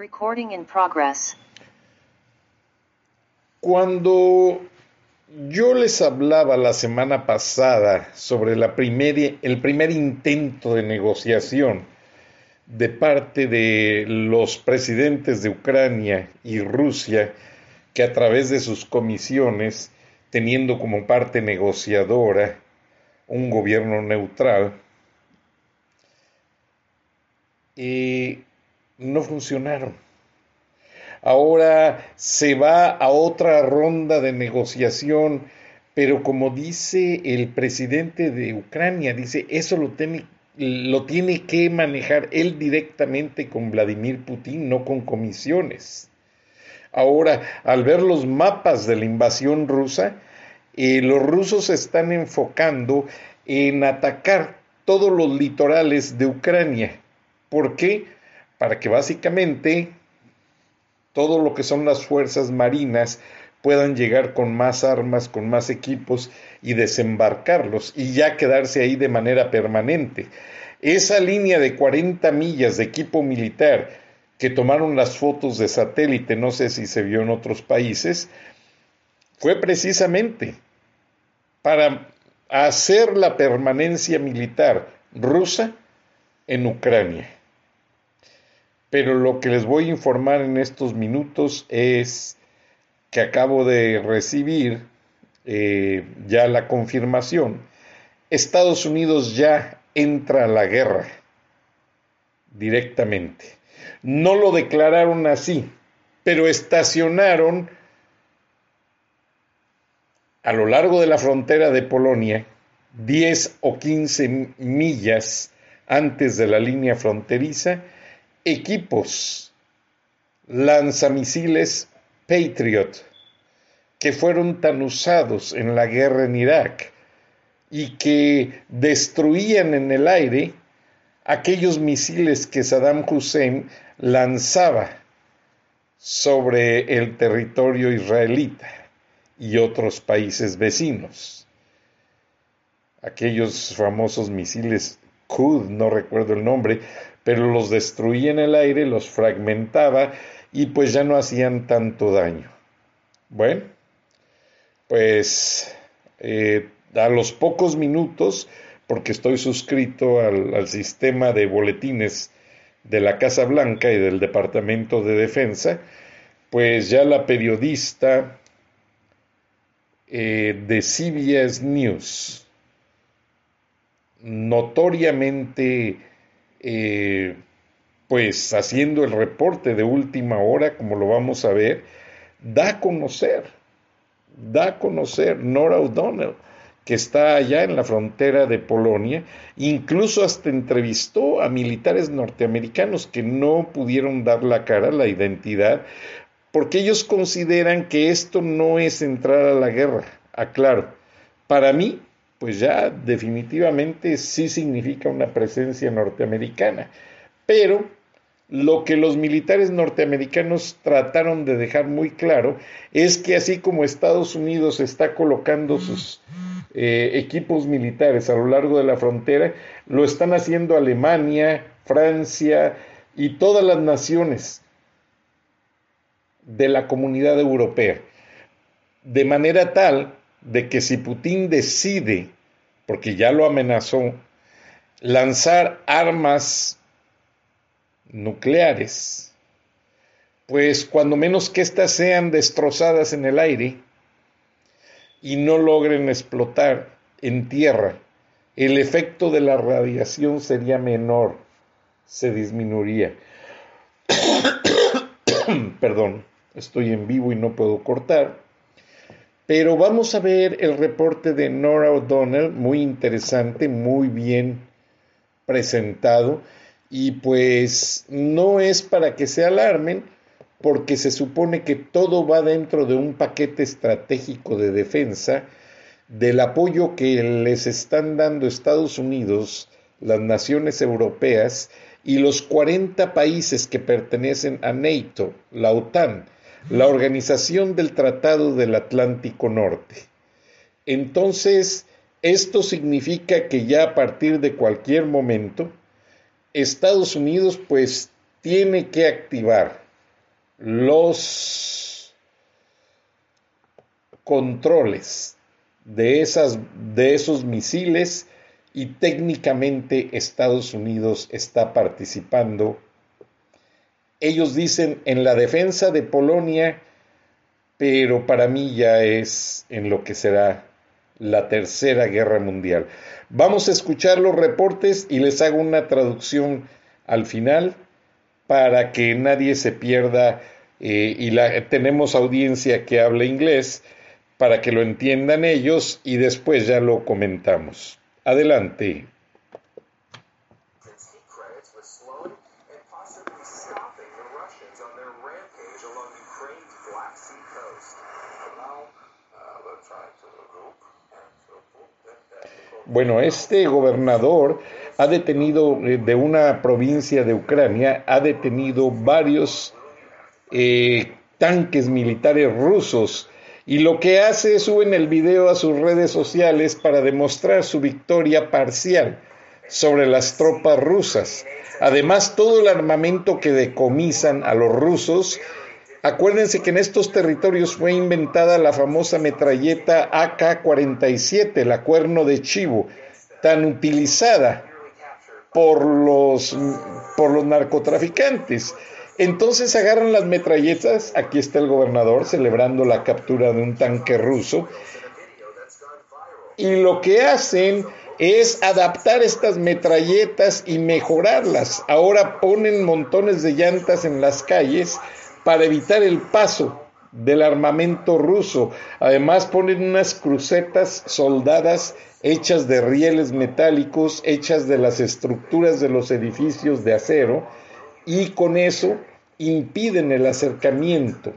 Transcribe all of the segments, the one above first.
Recording in progress. Cuando yo les hablaba la semana pasada sobre el primer intento de negociación de parte de los presidentes de Ucrania y Rusia, que a través de sus comisiones, teniendo como parte negociadora un gobierno neutral, y no funcionaron. Ahora se va a otra ronda de negociación, pero como dice el presidente de Ucrania, dice, eso lo tiene, lo tiene que manejar él directamente con Vladimir Putin, no con comisiones. Ahora, al ver los mapas de la invasión rusa, eh, los rusos se están enfocando en atacar todos los litorales de Ucrania. ¿Por qué? Para que básicamente todo lo que son las fuerzas marinas puedan llegar con más armas, con más equipos y desembarcarlos y ya quedarse ahí de manera permanente. Esa línea de 40 millas de equipo militar que tomaron las fotos de satélite, no sé si se vio en otros países, fue precisamente para hacer la permanencia militar rusa en Ucrania. Pero lo que les voy a informar en estos minutos es que acabo de recibir eh, ya la confirmación. Estados Unidos ya entra a la guerra directamente. No lo declararon así, pero estacionaron a lo largo de la frontera de Polonia 10 o 15 millas antes de la línea fronteriza equipos lanzamisiles Patriot que fueron tan usados en la guerra en Irak y que destruían en el aire aquellos misiles que Saddam Hussein lanzaba sobre el territorio israelita y otros países vecinos. Aquellos famosos misiles Qud, no recuerdo el nombre, pero los destruía en el aire, los fragmentaba y pues ya no hacían tanto daño. Bueno, pues eh, a los pocos minutos, porque estoy suscrito al, sistema de boletines de la Casa Blanca y del Departamento de Defensa, pues ya la periodista eh, de CBS News, notoriamente eh, pues haciendo el reporte de última hora, como lo vamos a ver, da a conocer, da a conocer Nora O'Donnell, que está allá en la frontera de Polonia, incluso hasta entrevistó a militares norteamericanos que no pudieron dar la cara, la identidad, porque ellos consideran que esto no es entrar a la guerra. Aclaro, para mí pues ya definitivamente sí significa una presencia norteamericana. Pero lo que los militares norteamericanos trataron de dejar muy claro es que así como Estados Unidos está colocando sus eh, equipos militares a lo largo de la frontera, lo están haciendo Alemania, Francia y todas las naciones de la comunidad europea. De manera tal de que si Putin decide, porque ya lo amenazó, lanzar armas nucleares, pues cuando menos que éstas sean destrozadas en el aire y no logren explotar en tierra, el efecto de la radiación sería menor, se disminuiría. Perdón, estoy en vivo y no puedo cortar. Pero vamos a ver el reporte de Nora O'Donnell, muy interesante, muy bien presentado. Y pues no es para que se alarmen, porque se supone que todo va dentro de un paquete estratégico de defensa del apoyo que les están dando Estados Unidos, las naciones europeas y los 40 países que pertenecen a NATO, la OTAN, la Organización del Tratado del Atlántico Norte. Entonces, esto significa que ya a partir de cualquier momento, Estados Unidos pues tiene que activar los controles de, esas, de esos misiles y técnicamente Estados Unidos está participando ellos dicen en la defensa de Polonia, pero para mí ya es en lo que será la tercera guerra mundial. Vamos a escuchar los reportes y les hago una traducción al final para que nadie se pierda eh, y tenemos audiencia que habla inglés para que lo entiendan ellos y después ya lo comentamos. Adelante. Bueno, este gobernador ha detenido eh, de una provincia de Ucrania, ha detenido varios eh, tanques militares rusos y lo que hace es en el video a sus redes sociales para demostrar su victoria parcial sobre las tropas rusas. Además, todo el armamento que decomisan a los rusos Acuérdense que en estos territorios fue inventada la famosa metralleta AK-47, la cuerno de chivo, tan utilizada por los, por los narcotraficantes. Entonces agarran las metralletas, aquí está el gobernador celebrando la captura de un tanque ruso, y lo que hacen es adaptar estas metralletas y mejorarlas. Ahora ponen montones de llantas en las calles para evitar el paso del armamento ruso. Además ponen unas crucetas soldadas hechas de rieles metálicos, hechas de las estructuras de los edificios de acero, y con eso impiden el acercamiento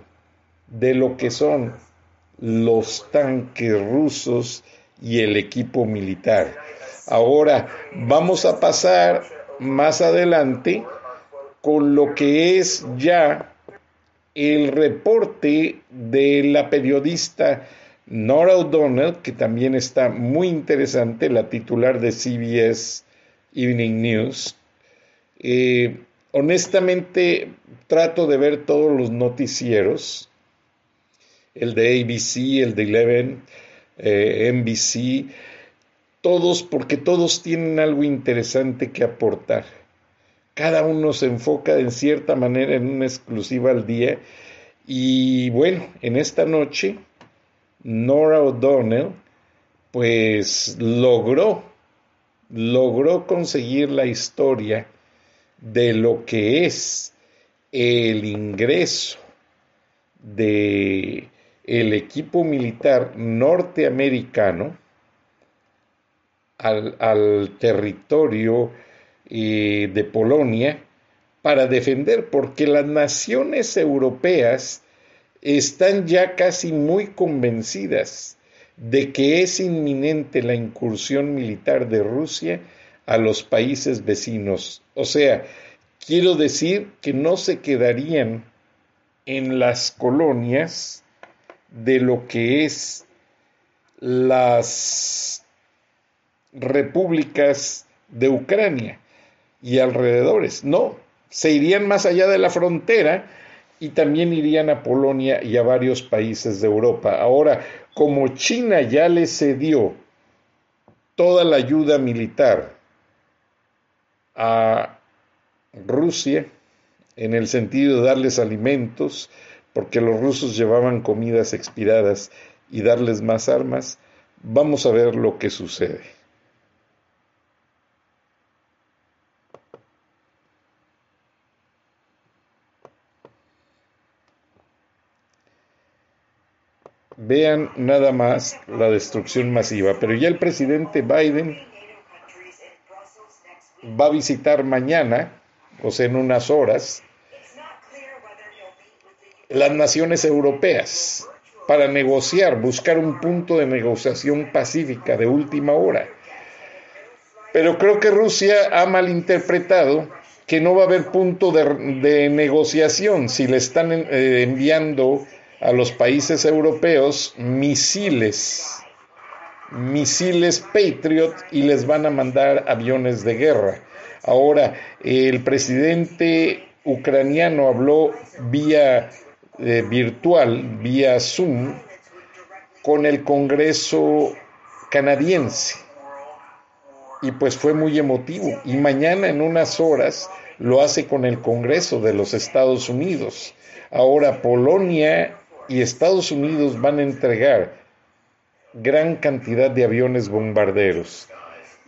de lo que son los tanques rusos y el equipo militar. Ahora vamos a pasar más adelante con lo que es ya el reporte de la periodista Nora O'Donnell, que también está muy interesante, la titular de CBS Evening News. Eh, honestamente, trato de ver todos los noticieros, el de ABC, el de Eleven, eh, NBC, todos, porque todos tienen algo interesante que aportar cada uno se enfoca en cierta manera en una exclusiva al día. Y bueno, en esta noche, Nora O'Donnell, pues logró, logró conseguir la historia de lo que es el ingreso de el equipo militar norteamericano al, al territorio de Polonia para defender, porque las naciones europeas están ya casi muy convencidas de que es inminente la incursión militar de Rusia a los países vecinos. O sea, quiero decir que no se quedarían en las colonias de lo que es las repúblicas de Ucrania, y alrededores. No, se irían más allá de la frontera y también irían a Polonia y a varios países de Europa. Ahora, como China ya le cedió toda la ayuda militar a Rusia, en el sentido de darles alimentos, porque los rusos llevaban comidas expiradas, y darles más armas, vamos a ver lo que sucede. Vean nada más la destrucción masiva, pero ya el presidente Biden va a visitar mañana, o sea, en unas horas, las naciones europeas para negociar, buscar un punto de negociación pacífica de última hora. Pero creo que Rusia ha malinterpretado que no va a haber punto de, negociación si le están eh, enviando a los países europeos misiles, misiles Patriot y les van a mandar aviones de guerra. Ahora, el presidente ucraniano habló vía eh, virtual, vía Zoom, con el Congreso canadiense. Y pues fue muy emotivo. Y mañana en unas horas lo hace con el Congreso de los Estados Unidos. Ahora Polonia y Estados Unidos van a entregar gran cantidad de aviones bombarderos.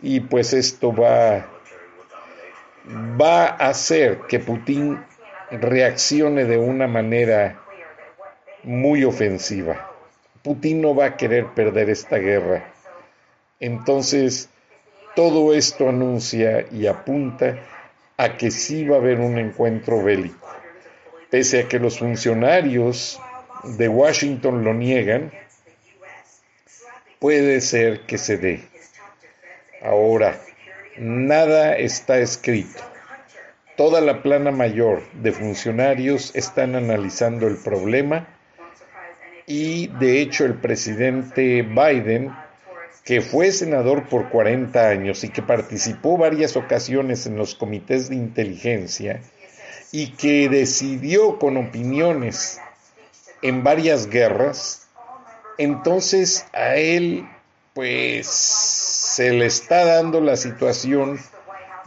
Y pues esto va, va a hacer que Putin reaccione de una manera muy ofensiva. Putin no va a querer perder esta guerra. Entonces, todo esto anuncia y apunta a que sí va a haber un encuentro bélico. Pese a que los funcionarios de Washington lo niegan, puede ser que se dé. Ahora, nada está escrito. Toda la plana mayor de funcionarios están analizando el problema y de hecho el presidente Biden, que fue senador por 40 años y que participó varias ocasiones en los comités de inteligencia y que decidió con opiniones en varias guerras, entonces a él pues se le está dando la situación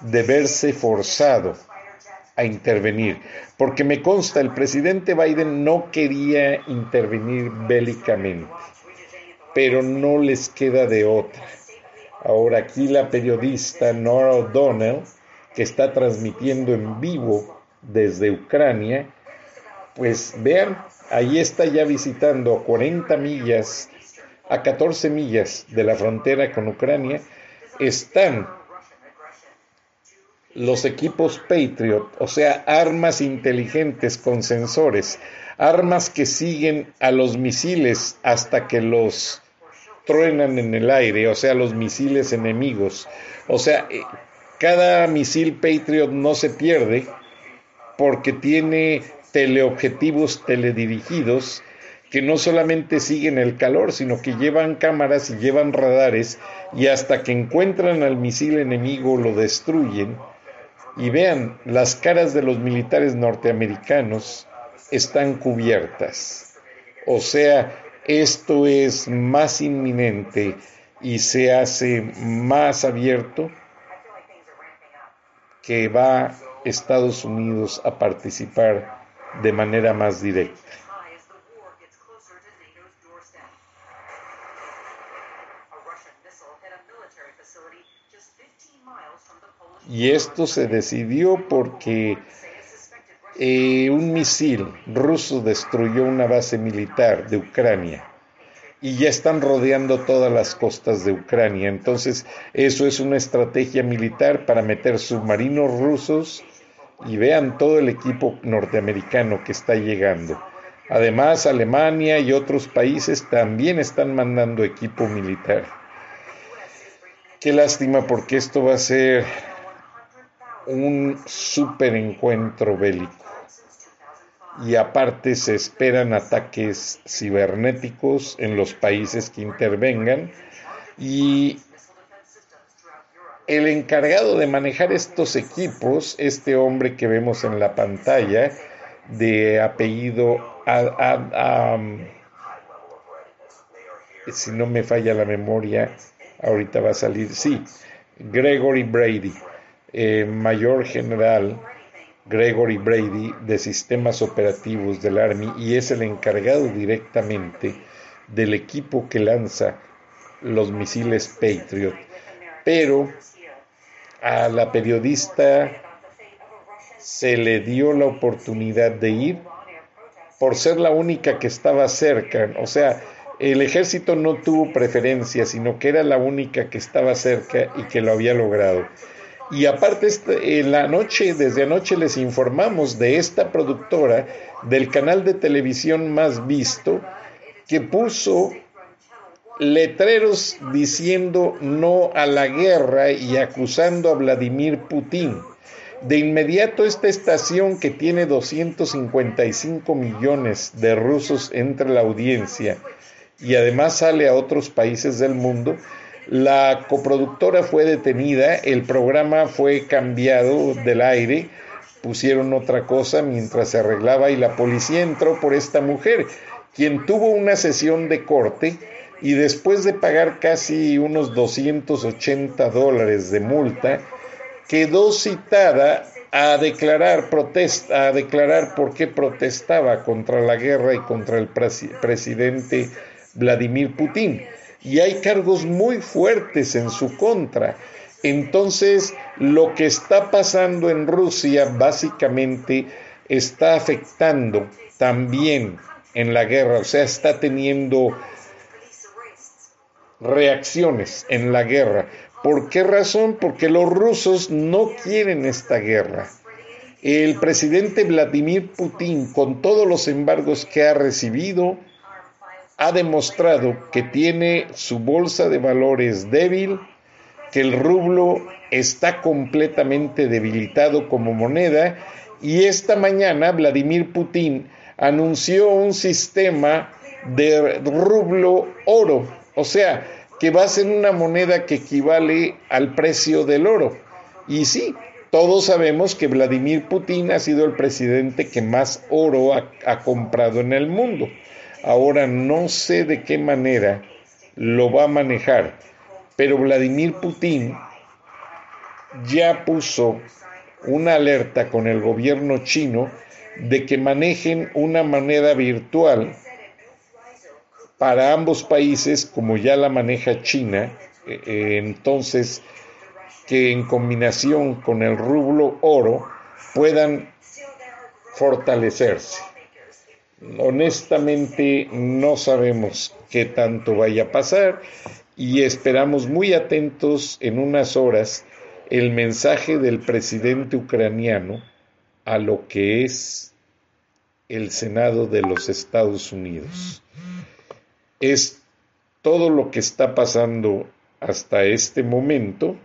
de verse forzado a intervenir, porque me consta, el presidente Biden no quería intervenir bélicamente, pero no les queda de otra. Ahora aquí la periodista Nora O'Donnell, que está transmitiendo en vivo desde Ucrania, pues vean, ahí está ya visitando a 40 millas, a 14 millas de la frontera con Ucrania, están los equipos Patriot, o sea, armas inteligentes con sensores, armas que siguen a los misiles hasta que los truenan en el aire, o sea, los misiles enemigos. O sea, eh, cada misil Patriot no se pierde porque tiene teleobjetivos teledirigidos que no solamente siguen el calor, sino que llevan cámaras y llevan radares y hasta que encuentran al misil enemigo lo destruyen y vean, las caras de los militares norteamericanos están cubiertas. O sea, esto es más inminente y se hace más abierto que va Estados Unidos a participar de manera más directa. Y esto se decidió porque eh, un misil ruso destruyó una base militar de Ucrania y ya están rodeando todas las costas de Ucrania. Entonces, eso es una estrategia militar para meter submarinos rusos y vean todo el equipo norteamericano que está llegando. Además, Alemania y otros países también están mandando equipo militar. Qué lástima porque esto va a ser un super encuentro bélico. Y aparte se esperan ataques cibernéticos en los países que intervengan. Y el encargado de manejar estos equipos, este hombre que vemos en la pantalla, de apellido, si no me falla la memoria, ahorita va a salir, sí, Gregory Brady eh, mayor general Gregory Brady de sistemas operativos del Army y es el encargado directamente del equipo que lanza los misiles Patriot. Pero a la periodista se le dio la oportunidad de ir por ser la única que estaba cerca. O sea, el ejército no tuvo preferencia, sino que era la única que estaba cerca y que lo había logrado. Y aparte, este, en la noche, desde anoche les informamos de esta productora del canal de televisión más visto que puso letreros diciendo no a la guerra y acusando a Vladimir Putin. De inmediato esta estación que tiene 255 millones de rusos entre la audiencia y además sale a otros países del mundo, la coproductora fue detenida, el programa fue cambiado del aire, pusieron otra cosa mientras se arreglaba y la policía entró por esta mujer, quien tuvo una sesión de corte y después de pagar casi unos 280 dólares de multa, quedó citada a declarar protesta, a declarar por qué protestaba contra la guerra y contra el presidente Vladimir Putin y hay cargos muy fuertes en su contra. Entonces, lo que está pasando en Rusia básicamente está afectando también en la guerra, o sea, está teniendo reacciones en la guerra. ¿Por qué razón? Porque los rusos no quieren esta guerra. El presidente Vladimir Putin, con todos los embargos que ha recibido, ha demostrado que tiene su bolsa de valores débil, que el rublo está completamente debilitado como moneda y esta mañana Vladimir Putin anunció un sistema de rublo oro, o sea, que va a ser una moneda que equivale al precio del oro. Y sí, todos sabemos que Vladimir Putin ha sido el presidente que más oro ha, ha comprado en el mundo. Ahora no sé de qué manera lo va a manejar, pero Vladimir Putin ya puso una alerta con el gobierno chino de que manejen una moneda virtual para ambos países, como ya la maneja China, eh, eh, entonces que en combinación con el rublo oro puedan fortalecerse. Honestamente no sabemos qué tanto vaya a pasar y esperamos muy atentos en unas horas el mensaje del presidente ucraniano a lo que es el Senado de los Estados Unidos. Es todo lo que está pasando hasta este momento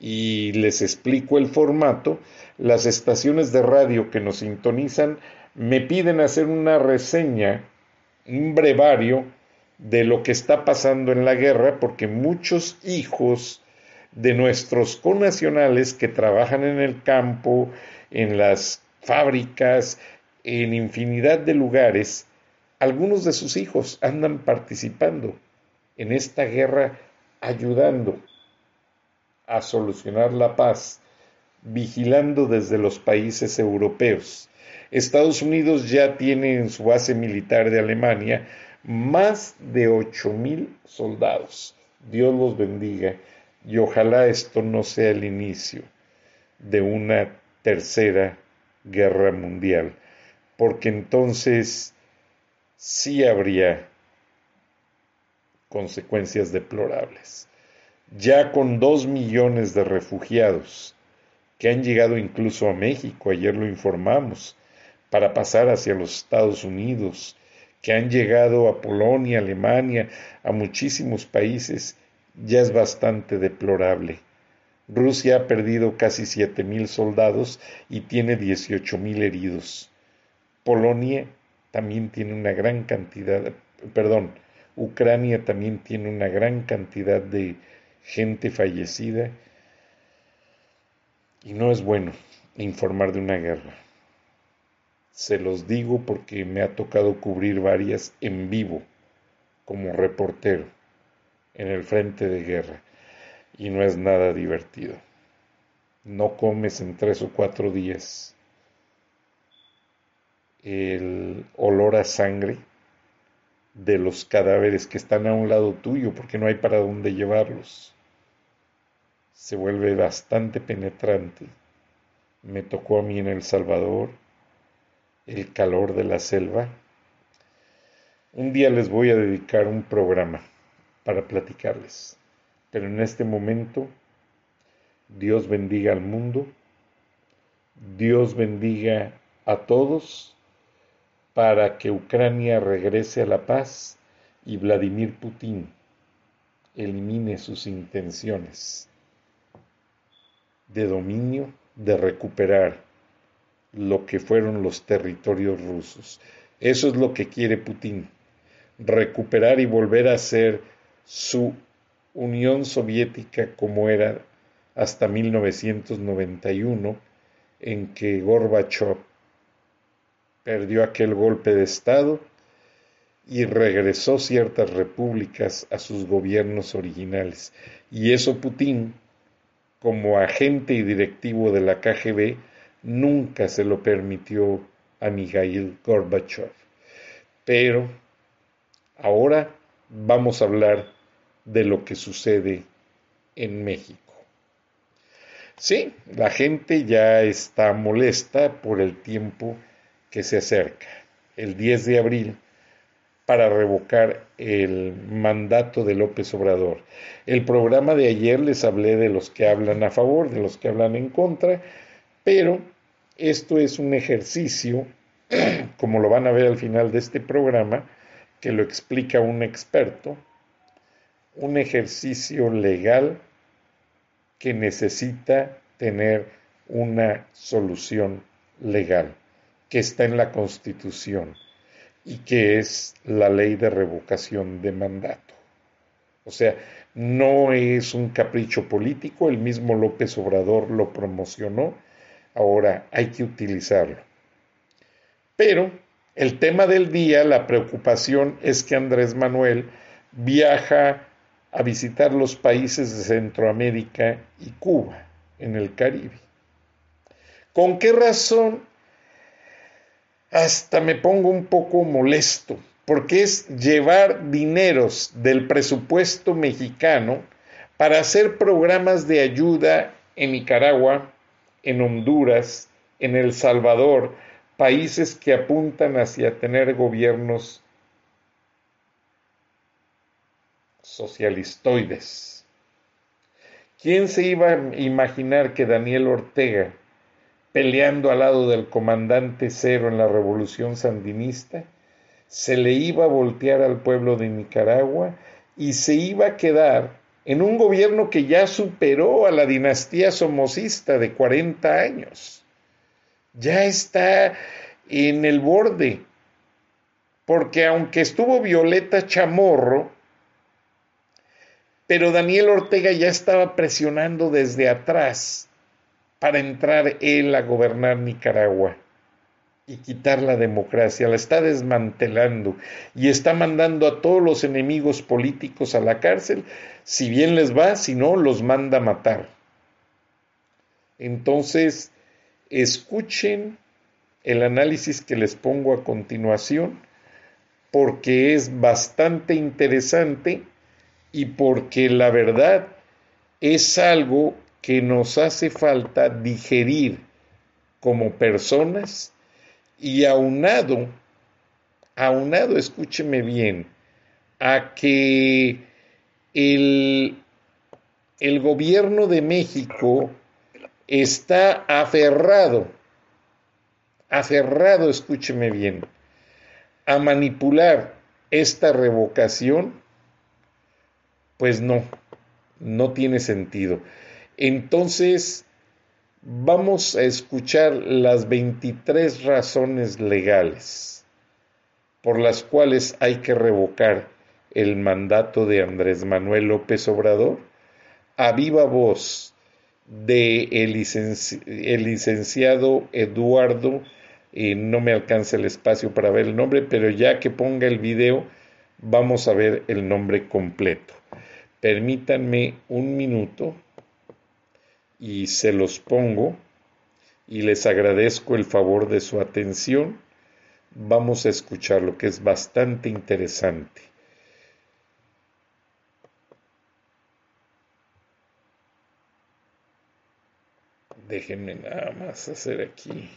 y les explico el formato. Las estaciones de radio que nos sintonizan me piden hacer una reseña, un brevario de lo que está pasando en la guerra, porque muchos hijos de nuestros connacionales que trabajan en el campo, en las fábricas, en infinidad de lugares, algunos de sus hijos andan participando en esta guerra, ayudando a solucionar la paz, vigilando desde los países europeos. Estados Unidos ya tiene en su base militar de Alemania más de ocho mil soldados. Dios los bendiga y ojalá esto no sea el inicio de una tercera guerra mundial, porque entonces sí habría consecuencias deplorables. Ya con dos millones de refugiados que han llegado incluso a México, ayer lo informamos, para pasar hacia los Estados Unidos, que han llegado a Polonia, Alemania, a muchísimos países, ya es bastante deplorable. Rusia ha perdido casi siete mil soldados y tiene dieciocho mil heridos. Polonia también tiene una gran cantidad, perdón, Ucrania también tiene una gran cantidad de gente fallecida y no es bueno informar de una guerra. Se los digo porque me ha tocado cubrir varias en vivo como reportero en el frente de guerra y no es nada divertido. no comes en tres o cuatro días el olor a sangre de los cadáveres que están a un lado tuyo porque no hay para dónde llevarlos. Se vuelve bastante penetrante. Me tocó a mí en El Salvador el calor de la selva. Un día les voy a dedicar un programa para platicarles, pero en este momento Dios bendiga al mundo, Dios bendiga a todos para que Ucrania regrese a la paz y Vladimir Putin elimine sus intenciones de dominio, de recuperar lo que fueron los territorios rusos. Eso es lo que quiere Putin, recuperar y volver a ser su Unión Soviética como era hasta 1991, en que Gorbachev perdió aquel golpe de Estado y regresó ciertas repúblicas a sus gobiernos originales. Y eso Putin, como agente y directivo de la KGB, nunca se lo permitió a Mikhail Gorbachev. Pero ahora vamos a hablar de lo que sucede en México. Sí, la gente ya está molesta por el tiempo que se acerca, el 10 de abril, para revocar el mandato de López Obrador. El programa de ayer les hablé de los que hablan a favor, de los que hablan en contra, pero esto es un ejercicio, como lo van a ver al final de este programa, que lo explica un experto, un ejercicio legal que necesita tener una solución legal que está en la Constitución y que es la ley de revocación de mandato. O sea, no es un capricho político, el mismo López Obrador lo promocionó, ahora hay que utilizarlo. Pero el tema del día, la preocupación es que Andrés Manuel viaja a visitar los países de Centroamérica y Cuba, en el Caribe. ¿Con qué razón hasta me pongo un poco molesto, porque es llevar dineros del presupuesto mexicano para hacer programas de ayuda en Nicaragua, en Honduras, en El Salvador, países que apuntan hacia tener gobiernos socialistoides. ¿Quién se iba a imaginar que Daniel Ortega peleando al lado del comandante Cero en la revolución sandinista, se le iba a voltear al pueblo de Nicaragua y se iba a quedar en un gobierno que ya superó a la dinastía somocista de 40 años. Ya está en el borde, porque aunque estuvo Violeta Chamorro, pero Daniel Ortega ya estaba presionando desde atrás para entrar él a gobernar Nicaragua y quitar la democracia, la está desmantelando y está mandando a todos los enemigos políticos a la cárcel, si bien les va, si no, los manda a matar. Entonces, escuchen el análisis que les pongo a continuación, porque es bastante interesante y porque la verdad es algo que nos hace falta digerir como personas y aunado, aunado, escúcheme bien, a que el, el gobierno de México está aferrado, aferrado, escúcheme bien, a manipular esta revocación, pues no, no tiene sentido. Entonces, vamos a escuchar las 23 razones legales por las cuales hay que revocar el mandato de Andrés Manuel López Obrador a viva voz de el, licenciado Eduardo, y no me alcanza el espacio para ver el nombre, pero ya que ponga el video, vamos a ver el nombre completo. Permítanme un minuto y se los pongo y les agradezco el favor de su atención. Vamos a escuchar lo que es bastante interesante. Déjenme nada más hacer aquí.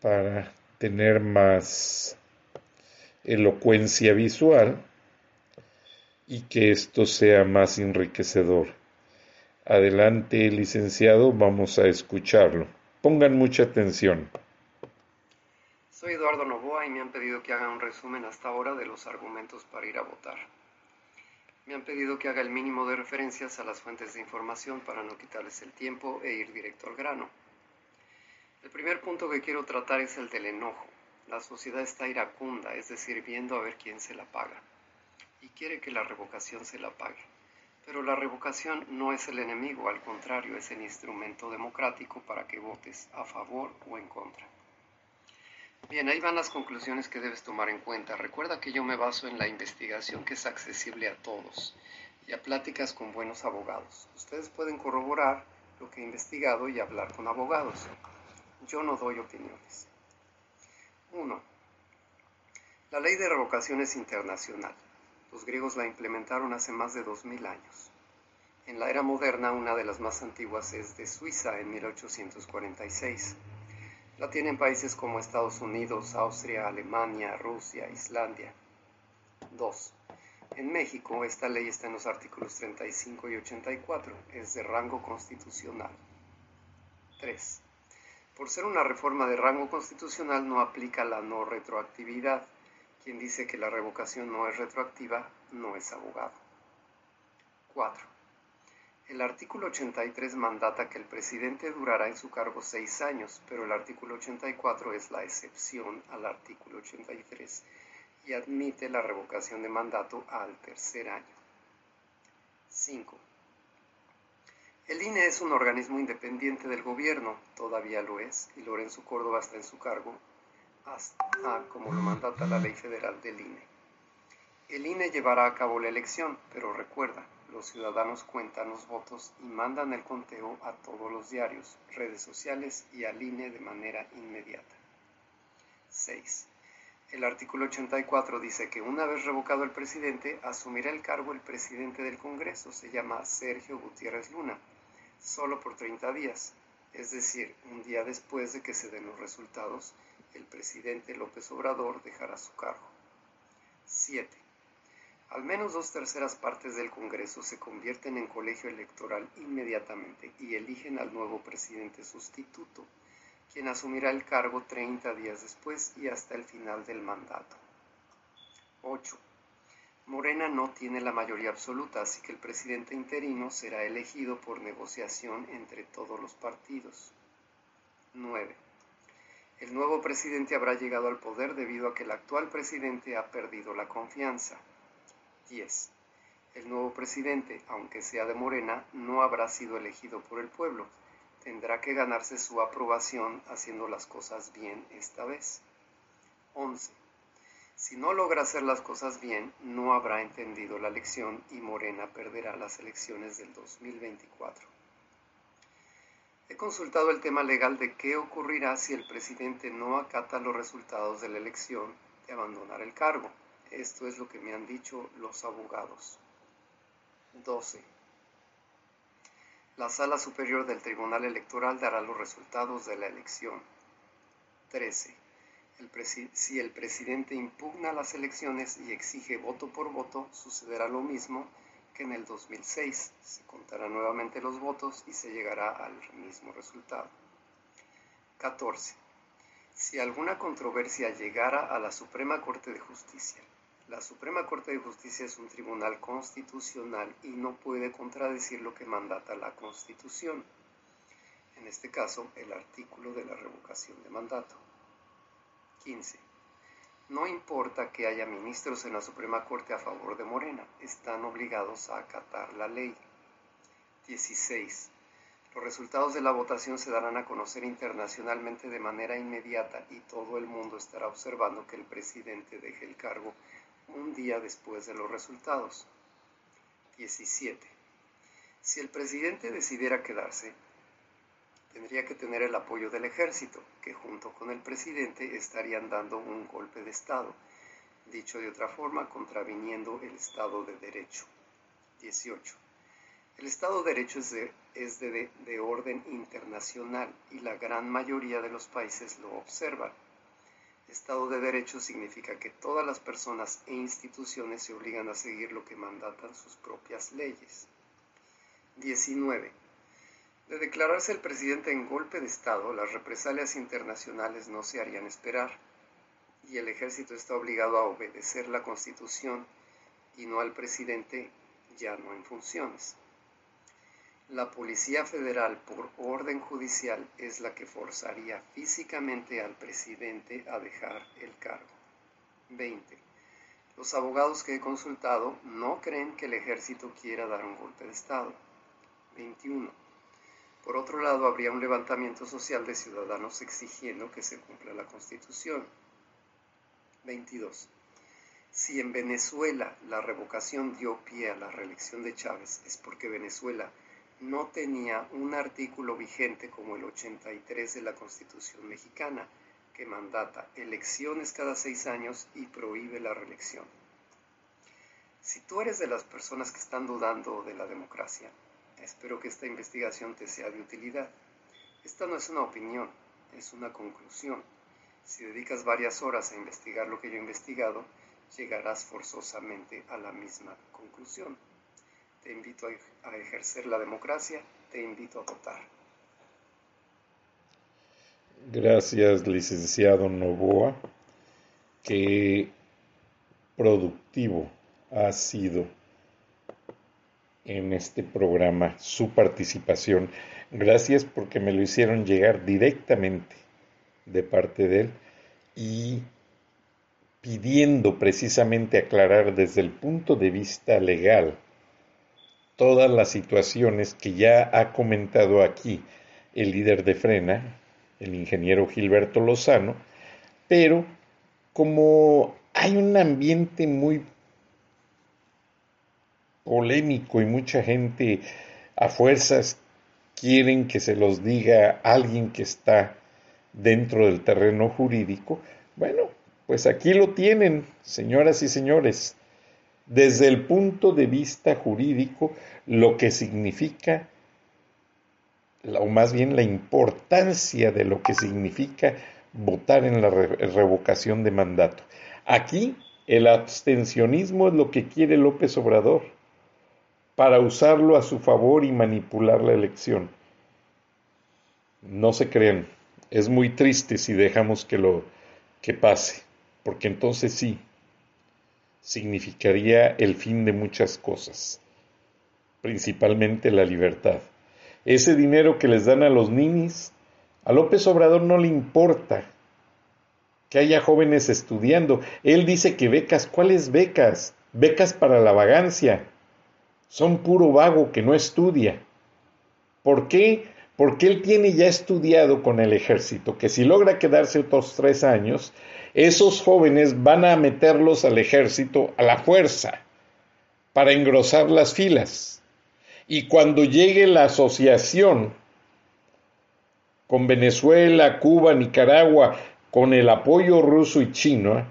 Para tener más elocuencia visual y que esto sea más enriquecedor. Adelante, licenciado, vamos a escucharlo. Pongan mucha atención. Soy Eduardo Novoa y me han pedido que haga un resumen hasta ahora de los argumentos para ir a votar. Me han pedido que haga el mínimo de referencias a las fuentes de información para no quitarles el tiempo e ir directo al grano. El primer punto que quiero tratar es el del enojo. La sociedad está iracunda, es decir, viendo a ver quién se la paga. Y quiere que la revocación se la pague. Pero la revocación no es el enemigo, al contrario, es el instrumento democrático para que votes a favor o en contra. Bien, ahí van las conclusiones que debes tomar en cuenta. Recuerda que yo me baso en la investigación que es accesible a todos y a pláticas con buenos abogados. Ustedes pueden corroborar lo que he investigado y hablar con abogados. Yo no doy opiniones. 1. La ley de revocación es internacional. Los griegos la implementaron hace más de 2000 años. En la era moderna, una de las más antiguas es de Suiza en 1846. La tienen países como Estados Unidos, Austria, Alemania, Rusia, Islandia. 2. En México, esta ley está en los artículos 35 y 84, es de rango constitucional. 3. Por ser una reforma de rango constitucional no aplica la no retroactividad. Quien dice que la revocación no es retroactiva no es abogado. 4. El artículo 83 mandata que el presidente durará en su cargo seis años, pero el artículo 84 es la excepción al artículo 83 y admite la revocación de mandato al tercer año. 5. El INE es un organismo independiente del gobierno, todavía lo es, y Lorenzo Córdoba está en su cargo, hasta como lo mandata la ley federal del INE. El INE llevará a cabo la elección, pero recuerda, los ciudadanos cuentan los votos y mandan el conteo a todos los diarios, redes sociales y al INE de manera inmediata. 6. El artículo 84 dice que una vez revocado el presidente, asumirá el cargo el presidente del Congreso, se llama Sergio Gutiérrez Luna, solo por 30 días, es decir, un día después de que se den los resultados, el presidente López Obrador dejará su cargo. 7. Al menos dos terceras partes del Congreso se convierten en colegio electoral inmediatamente y eligen al nuevo presidente sustituto, quien asumirá el cargo 30 días después y hasta el final del mandato. 8. Morena no tiene la mayoría absoluta, así que el presidente interino será elegido por negociación entre todos los partidos. 9. El nuevo presidente habrá llegado al poder debido a que el actual presidente ha perdido la confianza. 10. El nuevo presidente, aunque sea de Morena, no habrá sido elegido por el pueblo. Tendrá que ganarse su aprobación haciendo las cosas bien esta vez. 11. Si no logra hacer las cosas bien, no habrá entendido la lección y Morena perderá las elecciones del 2024. He consultado el tema legal de qué ocurrirá si el presidente no acata los resultados de la elección de abandonar el cargo. Esto es lo que me han dicho los abogados. 12. La Sala Superior del Tribunal Electoral dará los resultados de la elección. 13. si el presidente impugna las elecciones y exige voto por voto, sucederá lo mismo en el 2006. Se contarán nuevamente los votos y se llegará al mismo resultado. 14. Si alguna controversia llegara a la Suprema Corte de Justicia la Suprema Corte de Justicia es un tribunal constitucional y no puede contradecir lo que mandata la Constitución, en este caso el artículo de la revocación de mandato. 15. No importa que haya ministros en la Suprema Corte a favor de Morena, están obligados a acatar la ley. 16. Los resultados de la votación se darán a conocer internacionalmente de manera inmediata y todo el mundo estará observando que el presidente deje el cargo un día después de los resultados. 17. Si el presidente decidiera quedarse, tendría que tener el apoyo del ejército, que junto con el presidente estarían dando un golpe de Estado, dicho de otra forma, contraviniendo el Estado de Derecho. 18. El Estado de Derecho es, de, orden internacional y la gran mayoría de los países lo observan. Estado de Derecho significa que todas las personas e instituciones se obligan a seguir lo que mandatan sus propias leyes. 19. De declararse el presidente en golpe de Estado, las represalias internacionales no se harían esperar, y el ejército está obligado a obedecer la Constitución y no al presidente ya no en funciones. La Policía Federal, por orden judicial, es la que forzaría físicamente al presidente a dejar el cargo. 20. Los abogados que he consultado no creen que el ejército quiera dar un golpe de Estado. 21. Por otro lado, habría un levantamiento social de ciudadanos exigiendo que se cumpla la Constitución. 22. Si en Venezuela la revocación dio pie a la reelección de Chávez, es porque Venezuela no tenía un artículo vigente como el 83 de la Constitución mexicana, que mandata elecciones cada seis años y prohíbe la reelección. Si tú eres de las personas que están dudando de la democracia, Espero que esta investigación te sea de utilidad. Esta no es una opinión, es una conclusión. Si dedicas varias horas a investigar lo que yo he investigado, llegarás forzosamente a la misma conclusión. Te invito a ejercer la democracia, te invito a votar. Gracias, licenciado Novoa. Qué productivo ha sido en este programa su participación. Gracias porque me lo hicieron llegar directamente de parte de él y pidiendo precisamente aclarar desde el punto de vista legal todas las situaciones que ya ha comentado aquí el líder de Frena, el ingeniero Gilberto Lozano, pero como hay un ambiente muy polémico y mucha gente a fuerzas quieren que se los diga alguien que está dentro del terreno jurídico, bueno, pues aquí lo tienen, señoras y señores, desde el punto de vista jurídico, lo que significa, o más bien la importancia de lo que significa votar en la revocación de mandato. Aquí el abstencionismo es lo que quiere López Obrador para usarlo a su favor y manipular la elección. No se crean, es muy triste si dejamos que lo que pase, porque entonces sí significaría el fin de muchas cosas, principalmente la libertad. Ese dinero que les dan a los ninis, a López Obrador no le importa que haya jóvenes estudiando. Él dice que becas, ¿cuáles becas? Becas para la vagancia son puro vago que no estudia. ¿Por qué? Porque él tiene ya estudiado con el ejército que si logra quedarse otros tres años, esos jóvenes van a meterlos al ejército a la fuerza para engrosar las filas. Y cuando llegue la asociación con Venezuela, Cuba, Nicaragua, con el apoyo ruso y chino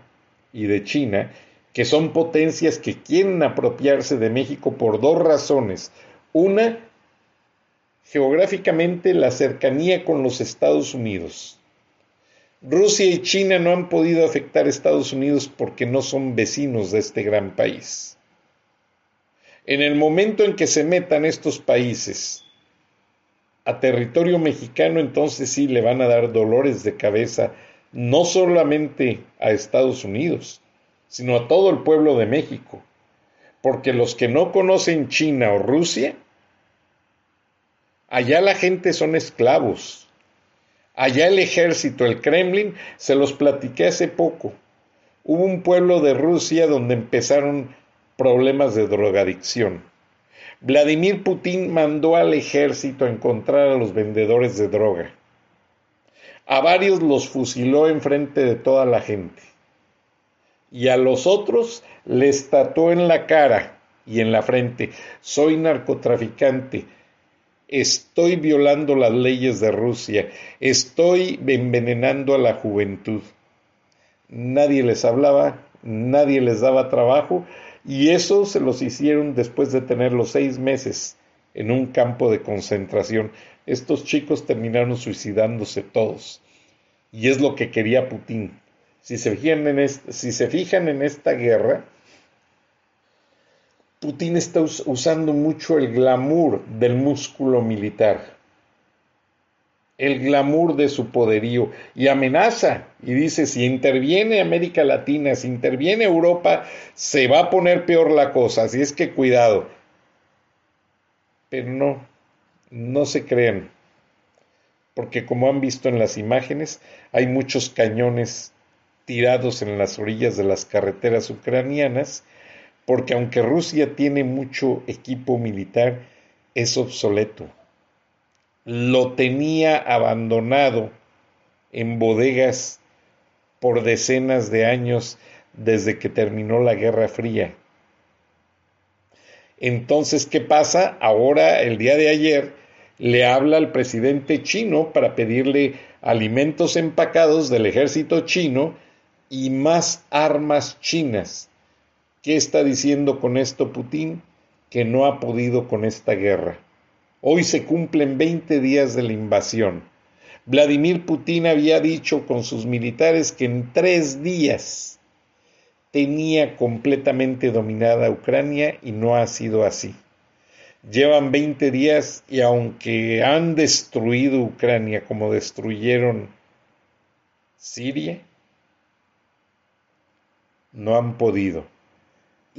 y de China, que son potencias que quieren apropiarse de México por dos razones. Una, geográficamente la cercanía con los Estados Unidos. Rusia y China no han podido afectar a Estados Unidos porque no son vecinos de este gran país. En el momento en que se metan estos países a territorio mexicano, entonces sí le van a dar dolores de cabeza no solamente a Estados Unidos, sino a todo el pueblo de México. Porque los que no conocen China o Rusia, allá la gente son esclavos. Allá el ejército, el Kremlin, se los platiqué hace poco. Hubo un pueblo de Rusia donde empezaron problemas de drogadicción. Vladimir Putin mandó al ejército a encontrar a los vendedores de droga. A varios los fusiló enfrente de toda la gente y a los otros les tatuó en la cara y en la frente, soy narcotraficante, estoy violando las leyes de Rusia, estoy envenenando a la juventud. Nadie les hablaba, nadie les daba trabajo y eso se los hicieron después de tener los seis meses en un campo de concentración. Estos chicos terminaron suicidándose todos. Y es lo que quería Putin. Si se fijan en, esta guerra, Putin está usando mucho el glamour del músculo militar, el glamour de su poderío. Y amenaza. Y dice, si interviene América Latina, si interviene Europa, se va a poner peor la cosa, así es que cuidado. Pero no, no se crean, porque como han visto en las imágenes, hay muchos cañones tirados en las orillas de las carreteras ucranianas, porque aunque Rusia tiene mucho equipo militar, es obsoleto. Lo tenía abandonado en bodegas por decenas de años desde que terminó la Guerra Fría. Entonces, ¿qué pasa? Ahora, el día de ayer, le habla al presidente chino para pedirle alimentos empacados del ejército chino y más armas chinas ¿Qué está diciendo con esto Putin? Que no ha podido con esta guerra. Hoy se cumplen 20 días de la invasión. Vladimir Putin había dicho con sus militares que en tres días tenía completamente dominada Ucrania y no ha sido así. Llevan 20 días y aunque han destruido Ucrania como destruyeron Siria, no han podido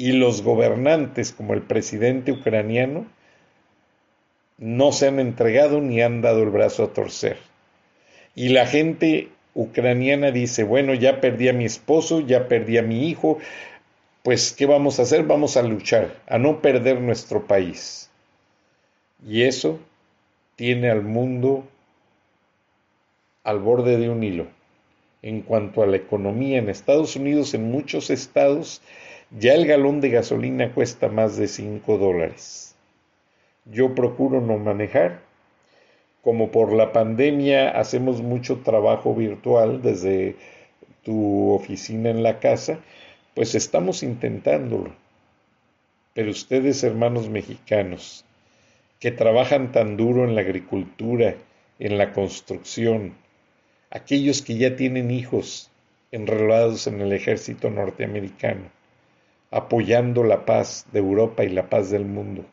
y los gobernantes como el presidente ucraniano no se han entregado ni han dado el brazo a torcer. Y la gente ucraniana dice, bueno, ya perdí a mi esposo, ya perdí a mi hijo, pues ¿qué vamos a hacer? Vamos a luchar, a no perder nuestro país. Y eso tiene al mundo al borde de un hilo. En cuanto a la economía en Estados Unidos, en muchos estados, ya el galón de gasolina cuesta más de 5 dólares. Yo procuro no manejar. Como por la pandemia hacemos mucho trabajo virtual desde tu oficina en la casa, pues estamos intentándolo. Pero ustedes, hermanos mexicanos, que trabajan tan duro en la agricultura, en la construcción, aquellos que ya tienen hijos enrolados en el ejército norteamericano, apoyando la paz de Europa y la paz del mundo.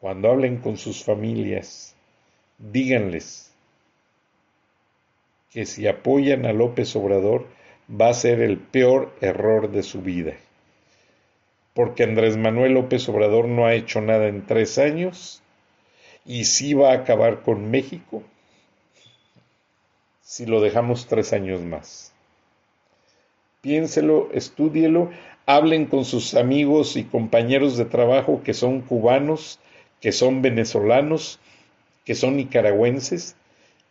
Cuando hablen con sus familias, díganles que si apoyan a López Obrador va a ser el peor error de su vida. Porque Andrés Manuel López Obrador no ha hecho nada en tres años y sí va a acabar con México si lo dejamos tres años más piénselo, estúdielo, hablen con sus amigos y compañeros de trabajo que son cubanos, que son venezolanos, que son nicaragüenses,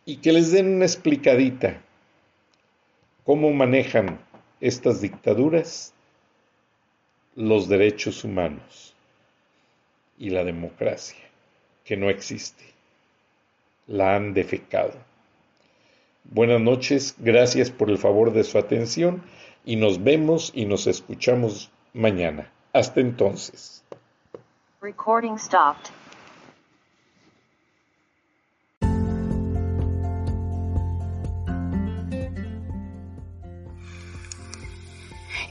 y que les den una explicadita cómo manejan estas dictaduras los derechos humanos y la democracia, que no existe. La han defecado. Buenas noches, gracias por el favor de su atención y nos vemos y nos escuchamos mañana. Hasta entonces. Recording stopped.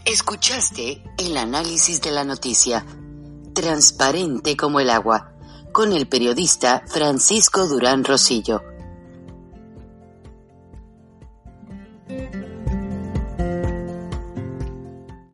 Escuchaste el análisis de la noticia, transparente como el agua, con el periodista Francisco Durán Rosillo